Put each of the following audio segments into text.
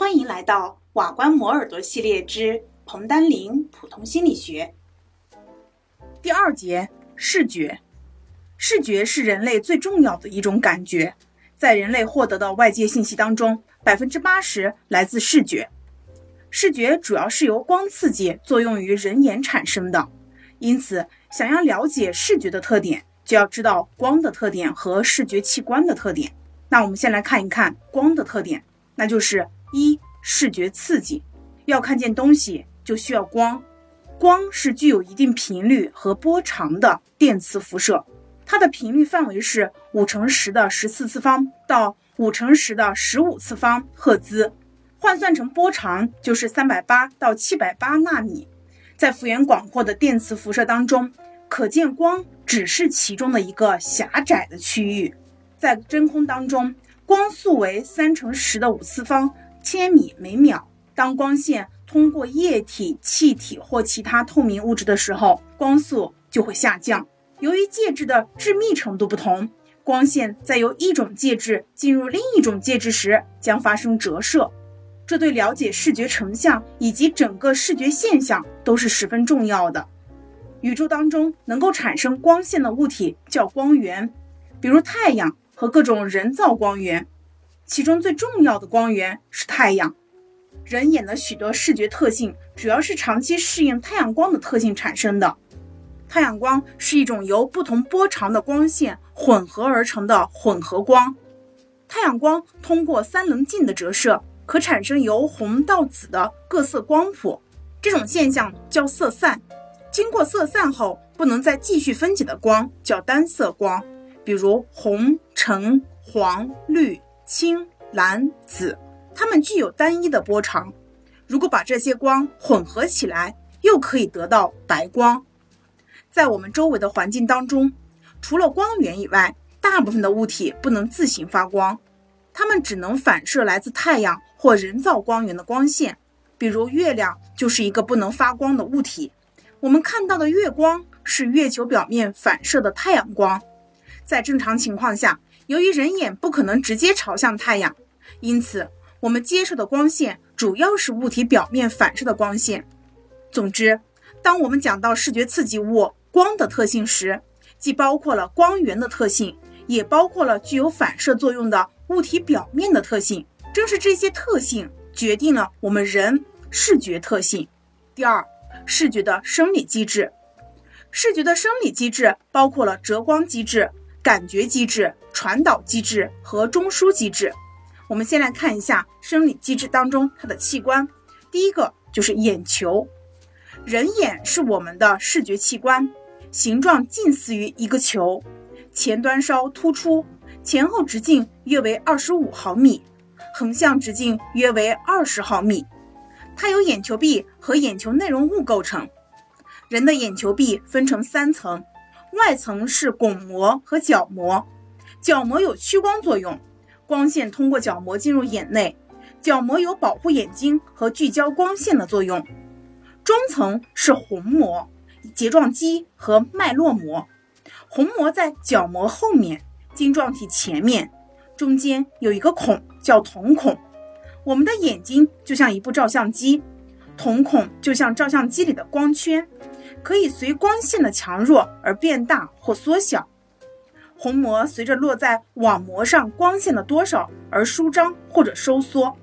欢迎来到瓦官磨耳朵系列之彭丹林普通心理学第二节视觉。视觉是人类最重要的一种感觉，在人类获得的外界信息当中，百分之八十来自视觉。视觉主要是由光刺激作用于人眼产生的，因此，想要了解视觉的特点，就要知道光的特点和视觉器官的特点。那我们先来看一看光的特点，那就是一视觉刺激。要看见东西就需要光，光是具有一定频率和波长的电磁辐射。它的频率范围是五乘十的十四次方到五乘十的十五次方赫兹，换算成波长就是三百八到七百八纳米。在幅员广阔的电磁辐射当中，可见光只是其中的一个狭窄的区域。在真空当中，光速为三乘十的五次方千米每秒。当光线通过液体、气体或其他透明物质的时候，光速就会下降。由于介质的致密程度不同，光线在由一种介质进入另一种介质时将发生折射，这对了解视觉成像以及整个视觉现象都是十分重要的。宇宙当中能够产生光线的物体叫光源，比如太阳和各种人造光源，其中最重要的光源是太阳。人眼的许多视觉特性主要是长期适应太阳光的特性产生的。太阳光是一种由不同波长的光线混合而成的混合光。太阳光通过三棱镜的折射，可产生由红到紫的各色光谱，这种现象叫色散。经过色散后不能再继续分解的光叫单色光，比如红、橙、黄、绿、青、蓝、紫，它们具有单一的波长。如果把这些光混合起来，又可以得到白光。在我们周围的环境当中，除了光源以外，大部分的物体不能自行发光，它们只能反射来自太阳或人造光源的光线。比如月亮就是一个不能发光的物体。我们看到的月光是月球表面反射的太阳光。在正常情况下，由于人眼不可能直接朝向太阳，因此我们接受的光线主要是物体表面反射的光线。总之，当我们讲到视觉刺激物，光的特性时，既包括了光源的特性，也包括了具有反射作用的物体表面的特性。正是这些特性决定了我们人视觉特性。第二，视觉的生理机制。视觉的生理机制包括了折光机制、感觉机制、传导机制和中枢机制。我们先来看一下生理机制当中它的器官。第一个就是眼球，人眼是我们的视觉器官。形状近似于一个球，前端稍突出，前后直径约为二十五毫米，横向直径约为二十毫米。它由眼球壁和眼球内容物构成。人的眼球壁分成三层，外层是巩膜和角膜，角膜有屈光作用，光线通过角膜进入眼内，角膜有保护眼睛和聚焦光线的作用。中层是虹膜。睫状肌和脉络膜，虹膜在角膜后面，晶状体前面，中间有一个孔叫瞳孔。我们的眼睛就像一部照相机，瞳孔就像照相机里的光圈，可以随光线的强弱而变大或缩小。虹膜随着落在网膜上光线的多少而舒张或者收缩，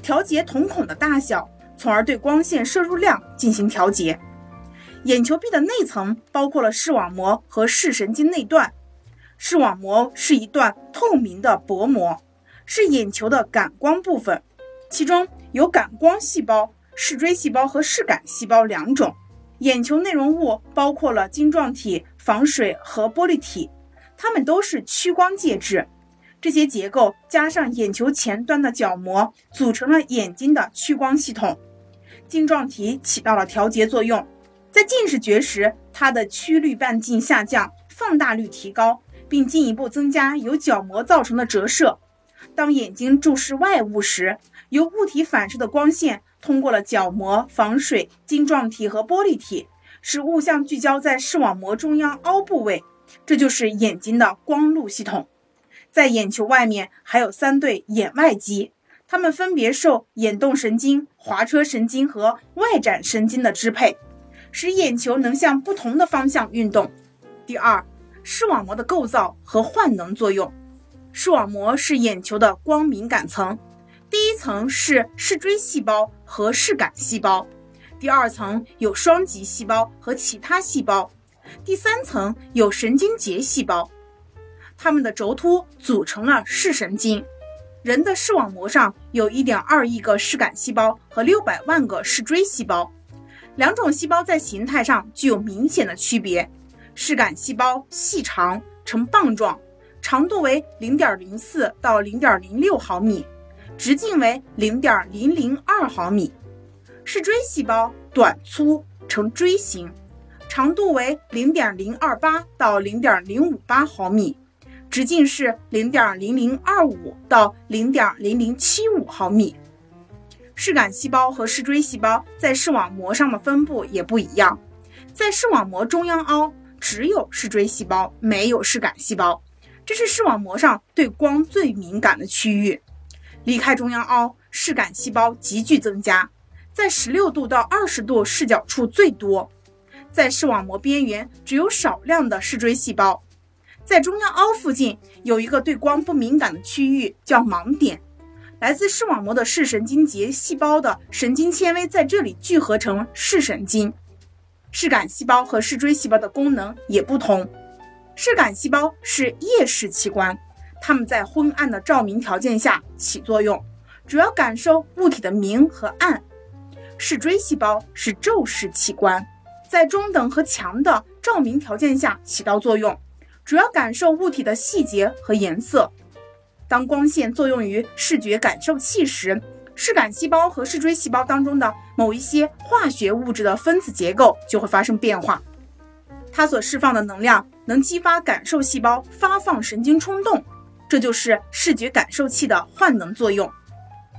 调节瞳孔的大小，从而对光线摄入量进行调节。眼球壁的内层包括了视网膜和视神经内段。视网膜是一段透明的薄膜，是眼球的感光部分，其中有感光细胞、视锥细胞和视杆细胞两种。眼球内容物包括了晶状体、防水和玻璃体，它们都是屈光介质。这些结构加上眼球前端的角膜，组成了眼睛的屈光系统。晶状体起到了调节作用。在近视觉时，它的曲率半径下降，放大率提高，并进一步增加由角膜造成的折射。当眼睛注视外物时，由物体反射的光线通过了角膜、防水、晶状体和玻璃体，使物像聚焦在视网膜中央凹部位，这就是眼睛的光路系统。在眼球外面还有三对眼外肌，它们分别受眼动神经、滑车神经和外展神经的支配，使眼球能向不同的方向运动。第二，视网膜的构造和换能作用。视网膜是眼球的光敏感层，第一层是视锥细胞和视杆细胞，第二层有双极细胞和其他细胞，第三层有神经节细胞。它们的轴突组成了视神经。人的视网膜上有一点二亿个视杆细胞和六百万个视锥细胞，两种细胞在形态上具有明显的区别。视杆细胞细长，呈棒状，长度为零点零四到零点零六毫米，直径为零点零零二毫米。视锥细胞短粗，呈锥形，长度为零点零二八到零点零五八毫米。直径是零点零零二五到零点零零七五毫米。视杆细胞和视锥细胞在视网膜上的分布也不一样，在视网膜中央凹只有视锥细胞，没有视杆细胞，这是视网膜上对光最敏感的区域。离开中央凹，视杆细胞急剧增加，在十六度到二十度视角处最多，在视网膜边缘只有少量的视锥细胞。在中央凹附近有一个对光不敏感的区域，叫盲点。来自视网膜的视神经节细胞的神经纤维在这里聚合成视神经。视杆细胞和视锥细胞的功能也不同。视杆细胞是夜视器官，它们在昏暗的照明条件下起作用，主要感受物体的明和暗。视锥细胞是昼视器官，在中等和强的照明条件下起到作用。主要感受物体的细节和颜色。当光线作用于视觉感受器时，视杆细胞和视锥细胞当中的某一些化学物质的分子结构就会发生变化。它所释放的能量能激发感受细胞发放神经冲动，这就是视觉感受器的幻能作用。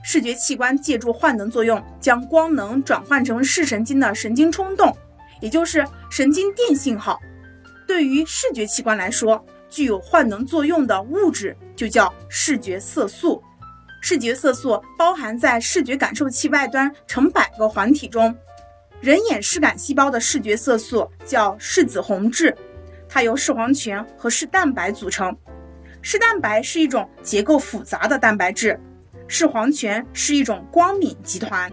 视觉器官借助幻能作用，将光能转换成视神经的神经冲动，也就是神经电信号。对于视觉器官来说，具有幻能作用的物质就叫视觉色素。视觉色素包含在视觉感受器外端成百个环体中。人眼视感细胞的视觉色素叫视紫红质，它由视黄醛和视蛋白组成。视蛋白是一种结构复杂的蛋白质，视黄醛是一种光敏集团，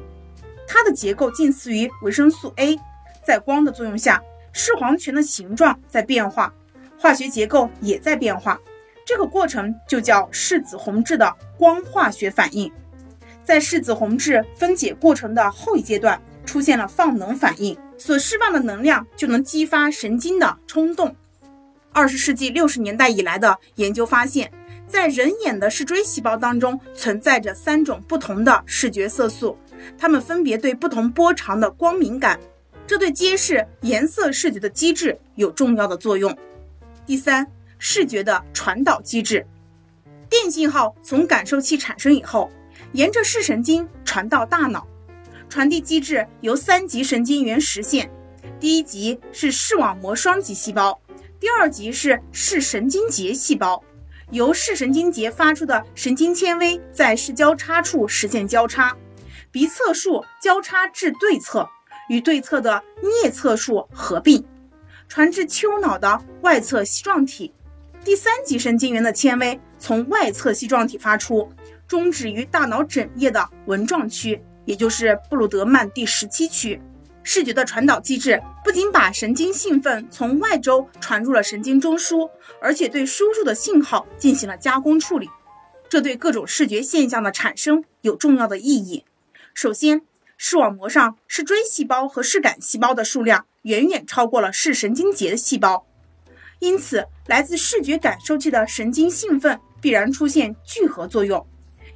它的结构近似于维生素 A，在光的作用下。视黄醛的形状在变化，化学结构也在变化，这个过程就叫视紫红质的光化学反应。在视紫红质分解过程的后一阶段，出现了放能反应，所释放的能量就能激发神经的冲动。二十世纪六十年代以来的研究发现，在人眼的视锥细胞当中存在着三种不同的视觉色素，它们分别对不同波长的光敏感。这对揭示颜色视觉的机制有重要的作用。第三，视觉的传导机制，电信号从感受器产生以后，沿着视神经传到大脑。传递机制由三级神经元实现。第一级是视网膜双极细胞，第二级是视神经节细胞。由视神经节发出的神经纤维在视交叉处实现交叉，鼻侧束交叉至对侧。与对侧的颞侧束合并，传至丘脑的外侧隙状体。第三级神经元的纤维从外侧隙状体发出，终止于大脑枕叶的纹状区，也就是布鲁德曼第十七区。视觉的传导机制不仅把神经兴奋从外周传入了神经中枢，而且对输入的信号进行了加工处理。这对各种视觉现象的产生有重要的意义。首先，视网膜上视锥细胞和视杆细胞的数量远远超过了视神经节的细胞，因此来自视觉感受器的神经兴奋必然出现聚合作用。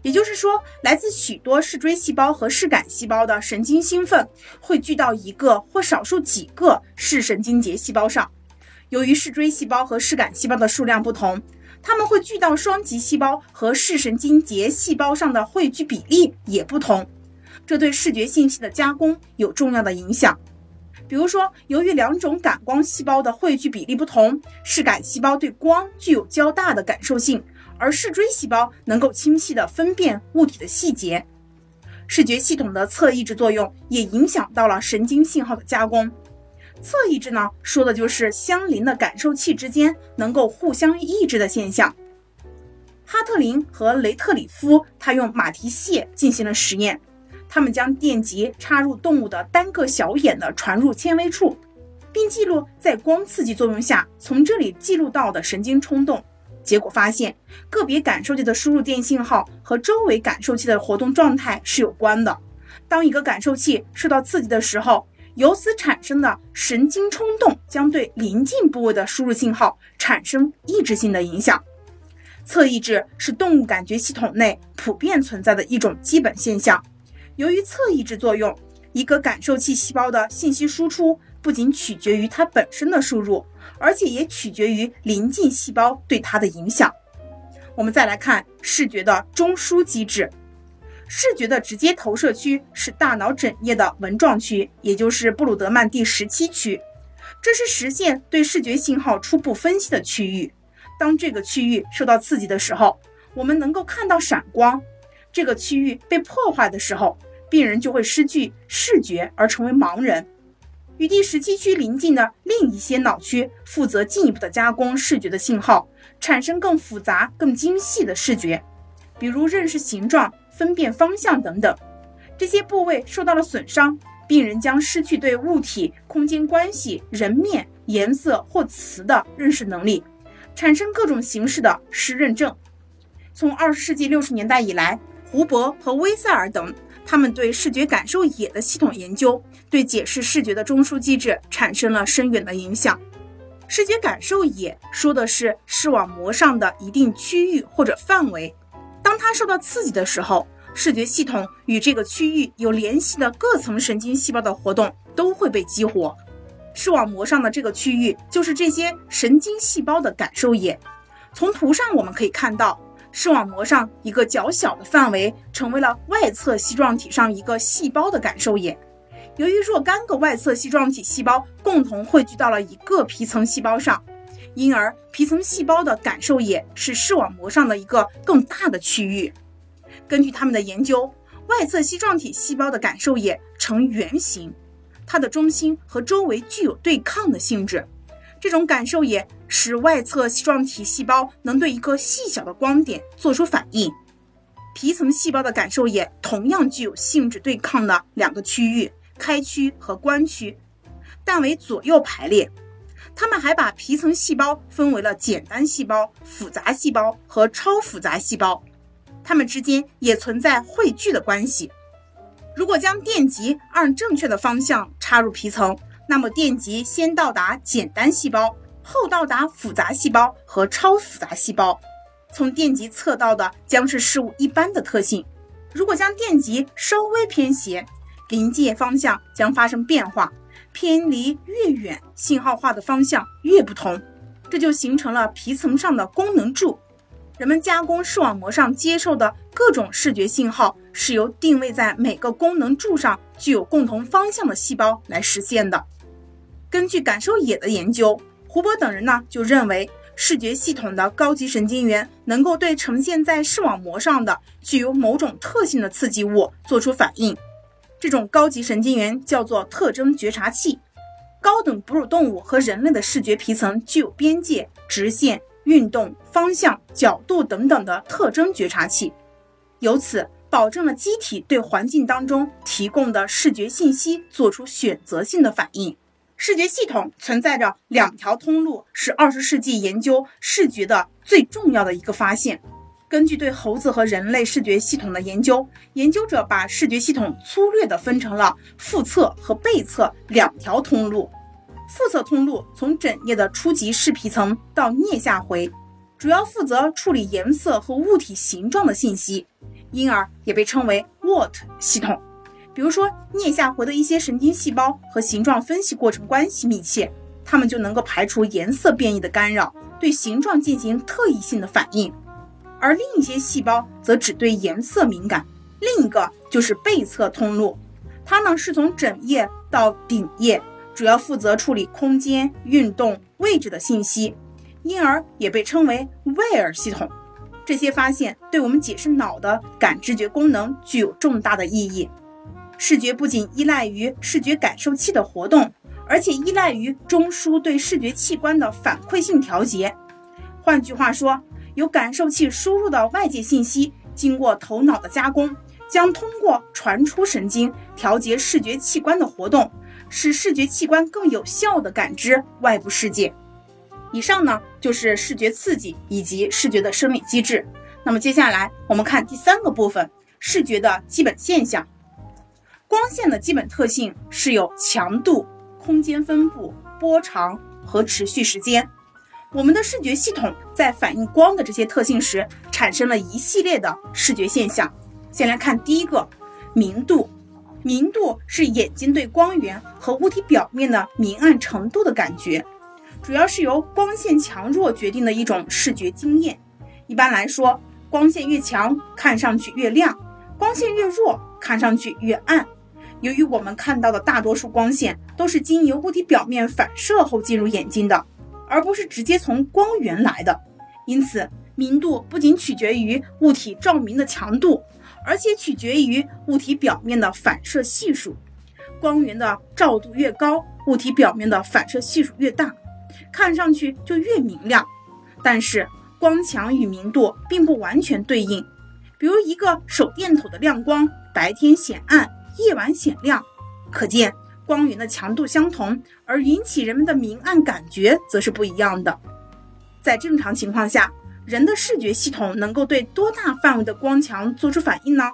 也就是说，来自许多视锥细胞和视杆细胞的神经兴奋会聚到一个或少数几个视神经节细胞上。由于视锥细胞和视杆细胞的数量不同，它们会聚到双极细胞和视神经节细胞上的汇聚比例也不同。这对视觉信息的加工有重要的影响。比如说，由于两种感光细胞的汇聚比例不同，视杆细胞对光具有较大的感受性，而视锥细胞能够清晰地分辨物体的细节。视觉系统的侧抑制作用也影响到了神经信号的加工。侧抑制呢，说的就是相邻的感受器之间能够互相抑制的现象。哈特林和雷特里夫他用马蹄蟹进行了实验，他们将电极插入动物的单个小眼的传入纤维处，并记录在光刺激作用下从这里记录到的神经冲动。结果发现，个别感受器的输入电信号和周围感受器的活动状态是有关的。当一个感受器受到刺激的时候，由此产生的神经冲动将对临近部位的输入信号产生抑制性的影响。侧抑制是动物感觉系统内普遍存在的一种基本现象。由于侧抑制作用，一个感受器细胞的信息输出不仅取决于它本身的输入。而且也取决于临近细胞对它的影响。我们再来看视觉的中枢机制。视觉的直接投射区是大脑枕叶的纹状区，也就是布鲁德曼第十七区，这是实现对视觉信号初步分析的区域。当这个区域受到刺激的时候，我们能够看到闪光。这个区域被破坏的时候，病人就会失去视觉而成为盲人。与第十七区邻近的另一些脑区负责进一步的加工视觉的信号，产生更复杂、更精细的视觉，比如认识形状、分辨方向等等。这些部位受到了损伤，病人将失去对物体、空间关系、人面、颜色或词的认识能力，产生各种形式的失认症。从二十世纪六十年代以来，胡伯和威塞尔等。他们对视觉感受野的系统研究，对解释视觉的中枢机制产生了深远的影响。视觉感受野说的是视网膜上的一定区域或者范围，当它受到刺激的时候，视觉系统与这个区域有联系的各层神经细胞的活动都会被激活。视网膜上的这个区域就是这些神经细胞的感受野。从图上我们可以看到。视网膜上一个较小的范围成为了外侧隙状体上一个细胞的感受野。由于若干个外侧隙状体细胞共同汇聚到了一个皮层细胞上，因而皮层细胞的感受野是视网膜上的一个更大的区域。根据他们的研究，外侧隙状体细胞的感受野呈圆形，它的中心和周围具有对抗的性质。这种感受野使外侧隙状体细胞能对一个细小的光点做出反应。皮层细胞的感受野同样具有性质对抗的两个区域——开区和关区，但为左右排列。他们还把皮层细胞分为了简单细胞、复杂细胞和超复杂细胞，它们之间也存在汇聚的关系。如果将电极按正确的方向插入皮层，那么电极先到达简单细胞，后到达复杂细胞和超复杂细胞。从电极测到的将是事物一般的特性。如果将电极稍微偏斜，临界方向将发生变化，偏离越远，信号化的方向越不同，这就形成了皮层上的功能柱。人们加工视网膜上接受的各种视觉信号，是由定位在每个功能柱上具有共同方向的细胞来实现的。根据感受野的研究，胡伯等人呢就认为，视觉系统的高级神经元能够对呈现在视网膜上的具有某种特性的刺激物做出反应。这种高级神经元叫做特征觉察器。高等哺乳动物和人类的视觉皮层具有边界、直线、运动、方向、角度等等的特征觉察器，由此保证了机体对环境当中提供的视觉信息做出选择性的反应。视觉系统存在着两条通路，是二十世纪研究视觉的最重要的一个发现。根据对猴子和人类视觉系统的研究，研究者把视觉系统粗略地分成了腹侧和背侧两条通路。腹侧通路从枕叶的初级视皮层到颞下回，主要负责处理颜色和物体形状的信息，因而也被称为 What 系统。比如说，颞下回的一些神经细胞和形状分析过程关系密切，它们就能够排除颜色变异的干扰，对形状进行特异性的反应；而另一些细胞则只对颜色敏感。另一个就是背侧通路，它呢是从枕叶到顶叶，主要负责处理空间、运动、位置的信息，因而也被称为 Where 系统。这些发现对我们解释脑的感知觉功能具有重大的意义。视觉不仅依赖于视觉感受器的活动，而且依赖于中枢对视觉器官的反馈性调节。换句话说，由感受器输入的外界信息，经过头脑的加工，将通过传出神经调节视觉器官的活动，使视觉器官更有效地感知外部世界。以上呢就是视觉刺激以及视觉的生理机制。那么接下来我们看第三个部分，视觉的基本现象。光线的基本特性是有强度、空间分布、波长和持续时间。我们的视觉系统在反映光的这些特性时，产生了一系列的视觉现象。先来看第一个，明度。明度是眼睛对光源和物体表面的明暗程度的感觉。主要是由光线强弱决定的一种视觉经验。一般来说，光线越强，看上去越亮；光线越弱，看上去越暗。由于我们看到的大多数光线都是经由物体表面反射后进入眼睛的，而不是直接从光源来的，因此明度不仅取决于物体照明的强度，而且取决于物体表面的反射系数。光源的照度越高，物体表面的反射系数越大。看上去就越明亮，但是光强与明度并不完全对应。比如一个手电筒的亮光，白天显暗，夜晚显亮，可见光源的强度相同，而引起人们的明暗感觉则是不一样的。在正常情况下，人的视觉系统能够对多大范围的光强做出反应呢？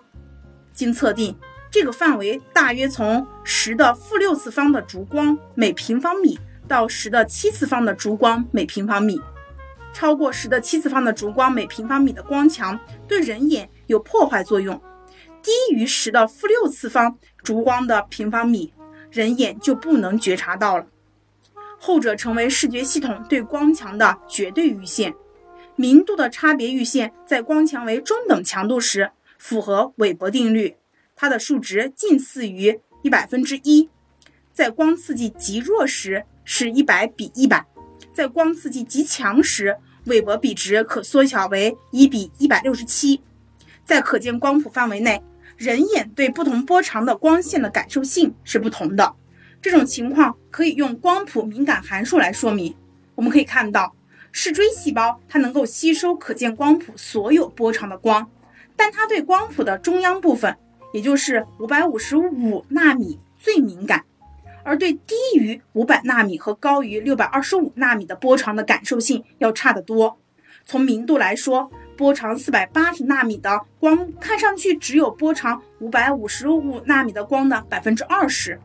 经测定，这个范围大约从十的负六次方的烛光每平方米。到十的七次方的烛光每平方米，超过十的七次方的烛光每平方米的光强对人眼有破坏作用，低于十的负六次方烛光的平方米，人眼就不能觉察到了。后者成为视觉系统对光强的绝对阈限。明度的差别阈限在光强为中等强度时符合韦伯定律，它的数值近似于一百分之一。在光刺激极弱时。是一百比一百，在光刺激极强时，韦伯比值可缩小为一比一百六十七。在可见光谱范围内，人眼对不同波长的光线的感受性是不同的。这种情况可以用光谱敏感函数来说明。我们可以看到，视锥细胞它能够吸收可见光谱所有波长的光，但它对光谱的中央部分，也就是五百五十五纳米最敏感。而对低于五百纳米和高于六百二十五纳米的波长的感受性要差得多。从明度来说，波长四百八十纳米的光看上去只有波长五百五十五纳米的光的百分之二十。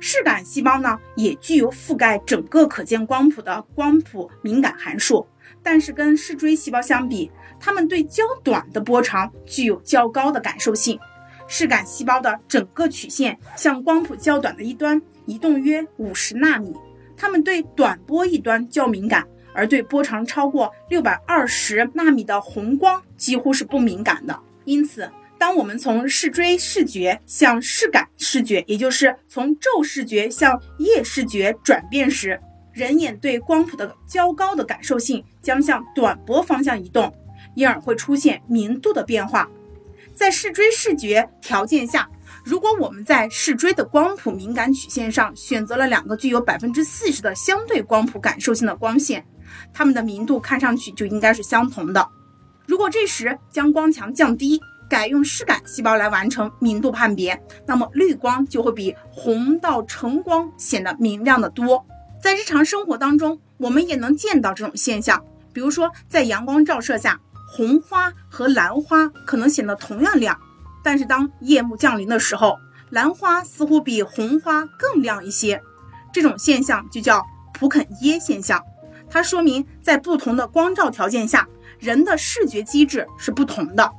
视感细胞呢，也具有覆盖整个可见光谱的光谱敏感函数，但是跟视锥细胞相比，它们对较短的波长具有较高的感受性。视感细胞的整个曲线向光谱较短的一端。移动约五十纳米，它们对短波一端较敏感，而对波长超过六百二十纳米的红光几乎是不敏感的。因此，当我们从视锥视觉向视感视觉，也就是从昼视觉向夜视觉转变时，人眼对光谱的较高的感受性将向短波方向移动，因而会出现明度的变化。在视锥视觉条件下。如果我们在视锥的光谱敏感曲线上选择了两个具有百分之四十的相对光谱感受性的光线，它们的明度看上去就应该是相同的。如果这时将光强降低，改用视感细胞来完成明度判别，那么绿光就会比红到橙光显得明亮的多。在日常生活当中，我们也能见到这种现象，比如说在阳光照射下，红花和蓝花可能显得同样亮。但是当夜幕降临的时候，蓝花似乎比红花更亮一些，这种现象就叫普肯耶现象。它说明在不同的光照条件下，人的视觉机制是不同的。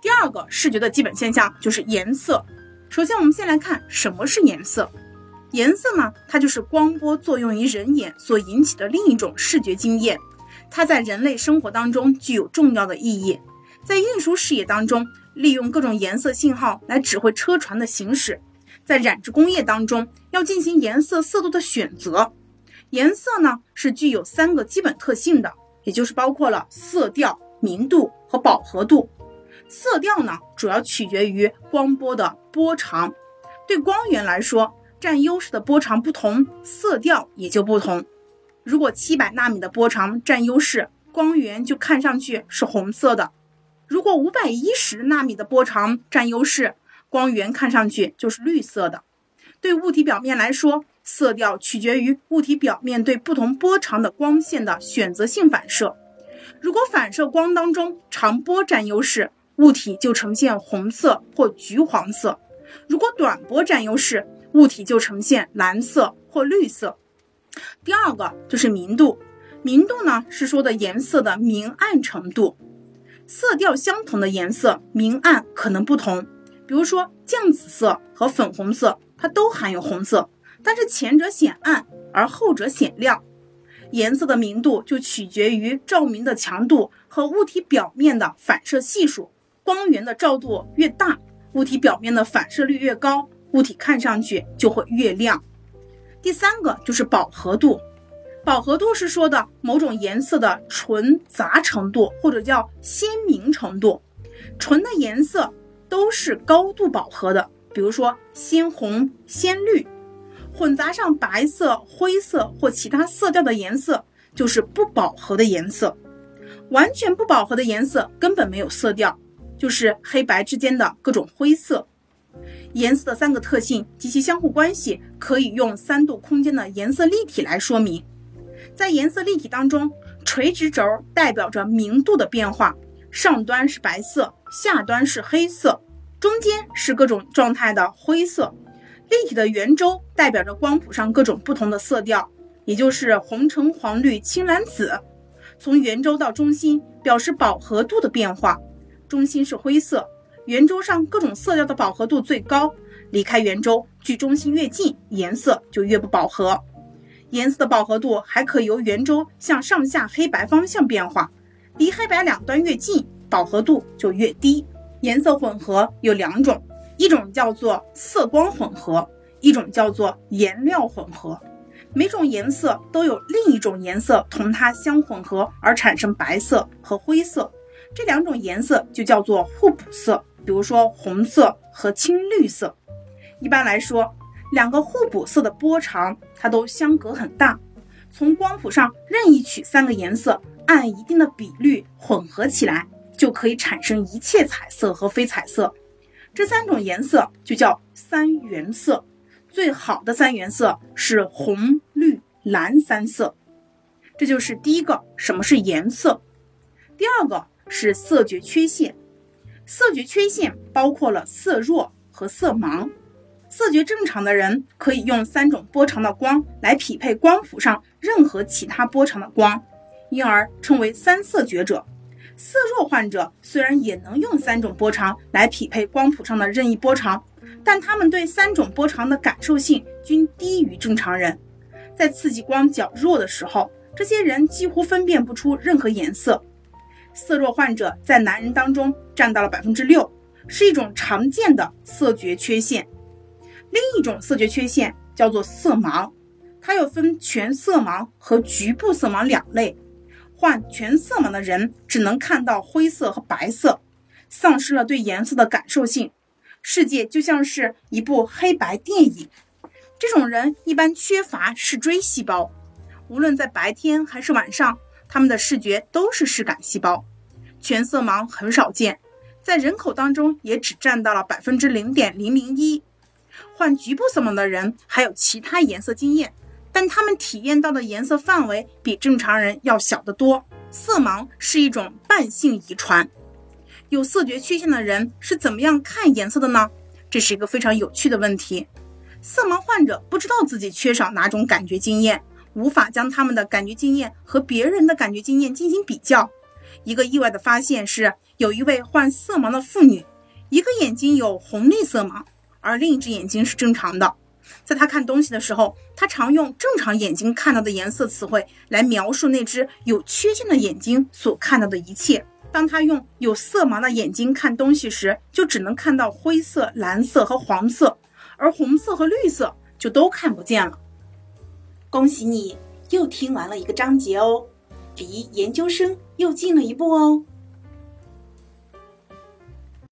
第二个视觉的基本现象就是颜色。首先，我们先来看什么是颜色。颜色呢，它就是光波作用于人眼所引起的另一种视觉经验，它在人类生活当中具有重要的意义，在运输事业当中。利用各种颜色信号来指挥车船的行驶，在染织工业当中要进行颜色色度的选择。颜色呢是具有三个基本特性的，也就是包括了色调、明度和饱和度。色调呢，主要取决于光波的波长。对光源来说，占优势的波长不同，色调也就不同。如果七百纳米的波长占优势，光源就看上去是红色的；如果五百一十纳米的波长占优势，光源看上去就是绿色的。对物体表面来说，色调取决于物体表面对不同波长的光线的选择性反射。如果反射光当中长波占优势，物体就呈现红色或橘黄色；如果短波占优势，物体就呈现蓝色或绿色。第二个就是明度，明度呢是说的颜色的明暗程度。色调相同的颜色明暗可能不同，比如说酱紫色和粉红色，它都含有红色，但是前者显暗，而后者显亮。颜色的明度就取决于照明的强度和物体表面的反射系数。光源的照度越大，物体表面的反射率越高，物体看上去就会越亮。第三个就是饱和度，饱和度是说的某种颜色的纯杂程度，或者叫鲜明程度。纯的颜色都是高度饱和的，比如说鲜红、鲜绿，混杂上白色、灰色或其他色调的颜色就是不饱和的颜色。完全不饱和的颜色根本没有色调，就是黑白之间的各种灰色。颜色的三个特性及其相互关系，可以用三度空间的颜色立体来说明。在颜色立体当中，垂直轴代表着明度的变化，上端是白色，下端是黑色，中间是各种状态的灰色。立体的圆周代表着光谱上各种不同的色调，也就是红橙黄绿青蓝紫。从圆周到中心表示饱和度的变化，中心是灰色。圆周上各种色调的饱和度最高，离开圆周距中心越近，颜色就越不饱和。颜色的饱和度还可由圆周向上下黑白方向变化，离黑白两端越近，饱和度就越低。颜色混合有两种，一种叫做色光混合，一种叫做颜料混合。每种颜色都有另一种颜色同它相混合而产生白色和灰色，这两种颜色就叫做互补色。比如说红色和青绿色，一般来说，两个互补色的波长它都相隔很大。从光谱上任意取三个颜色，按一定的比率混合起来，就可以产生一切彩色和非彩色。这三种颜色就叫三原色。最好的三原色是红、绿、蓝三色。这就是第一个，什么是颜色？第二个是色觉缺陷。色觉缺陷包括了色弱和色盲。色觉正常的人可以用三种波长的光来匹配光谱上任何其他波长的光，因而称为三色觉者。色弱患者虽然也能用三种波长来匹配光谱上的任意波长，但他们对三种波长的感受性均低于正常人。在刺激光较弱的时候，这些人几乎分辨不出任何颜色。色弱患者在男人当中占到了百分之六，是一种常见的色觉缺陷。另一种色觉缺陷叫做色盲，它又分全色盲和局部色盲两类。患全色盲的人只能看到灰色和白色，丧失了对颜色的感受性，世界就像是一部黑白电影。这种人一般缺乏视锥细胞，无论在白天还是晚上。他们的视觉都是视感细胞，全色盲很少见，在人口当中也只占到了百分之零点零零一。患局部色盲的人还有其他颜色经验，但他们体验到的颜色范围比正常人要小得多。色盲是一种伴性遗传。有色觉缺陷的人是怎么样看颜色的呢？这是一个非常有趣的问题。色盲患者不知道自己缺少哪种感觉经验。无法将他们的感觉经验和别人的感觉经验进行比较。一个意外的发现是，有一位患色盲的妇女，一个眼睛有红绿色盲，而另一只眼睛是正常的。在他看东西的时候，他常用正常眼睛看到的颜色词汇来描述那只有缺陷的眼睛所看到的一切。当他用有色盲的眼睛看东西时，就只能看到灰色、蓝色和黄色，而红色和绿色就都看不见了。恭喜你又听完了一个章节哦，离研究生又近了一步哦。